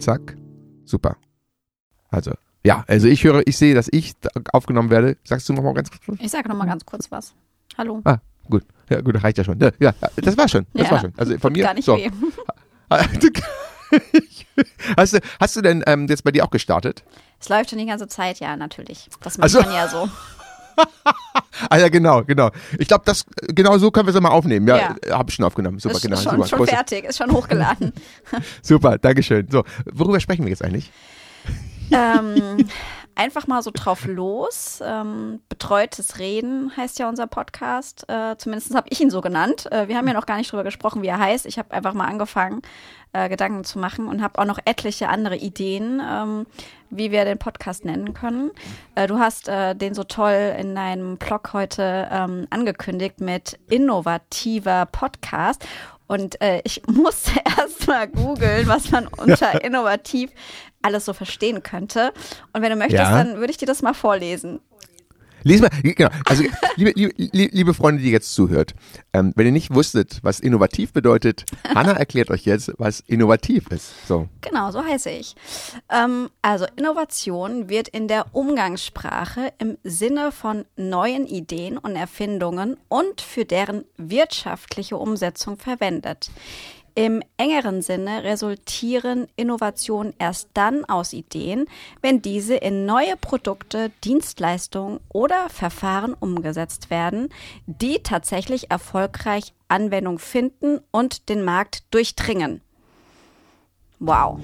Zack. Super. Also, ja, also ich höre, ich sehe, dass ich aufgenommen werde. Sagst du nochmal ganz kurz? Ich sage nochmal ganz kurz was. Hallo. Ah, gut. Ja, gut, reicht ja schon. Ja, ja das war schon. Das Ja, war schon. Also von mir. gar nicht so. weh. hast, du, hast du denn ähm, jetzt bei dir auch gestartet? Es läuft schon die ganze Zeit, ja, natürlich. Das macht Also- man ja so. Ah ja, genau, genau. Ich glaube, das genau so können wir es mal aufnehmen. Ja, Ja. habe ich schon aufgenommen. Super, ist genau. schon, super, schon fertig, ist schon hochgeladen. super, Dankeschön. So, worüber sprechen wir jetzt eigentlich? ähm, einfach mal so drauf los. Ähm, betreutes Reden heißt ja unser Podcast. Äh, zumindest habe ich ihn so genannt. Äh, wir haben ja noch gar nicht drüber gesprochen, wie er heißt. Ich habe einfach mal angefangen, äh, Gedanken zu machen und habe auch noch etliche andere Ideen, ähm, wie wir den Podcast nennen können. Äh, du hast äh, den so toll in deinem Blog heute ähm, angekündigt mit innovativer Podcast. Und äh, ich musste erst mal googeln, was man unter innovativ alles so verstehen könnte. Und wenn du möchtest, Ja. dann würde ich dir das mal vorlesen. Lies mal, genau. Also, liebe, liebe, liebe Freunde, die jetzt zuhört, ähm, wenn ihr nicht wusstet, was innovativ bedeutet, Hanna erklärt euch jetzt, was innovativ ist. So. Genau, so heiße ich. Ähm, also Innovation wird in der Umgangssprache im Sinne von neuen Ideen und Erfindungen und für deren wirtschaftliche Umsetzung verwendet. Im engeren Sinne resultieren Innovationen erst dann aus Ideen, wenn diese in neue Produkte, Dienstleistungen oder Verfahren umgesetzt werden, die tatsächlich erfolgreich Anwendung finden und den Markt durchdringen. Wow.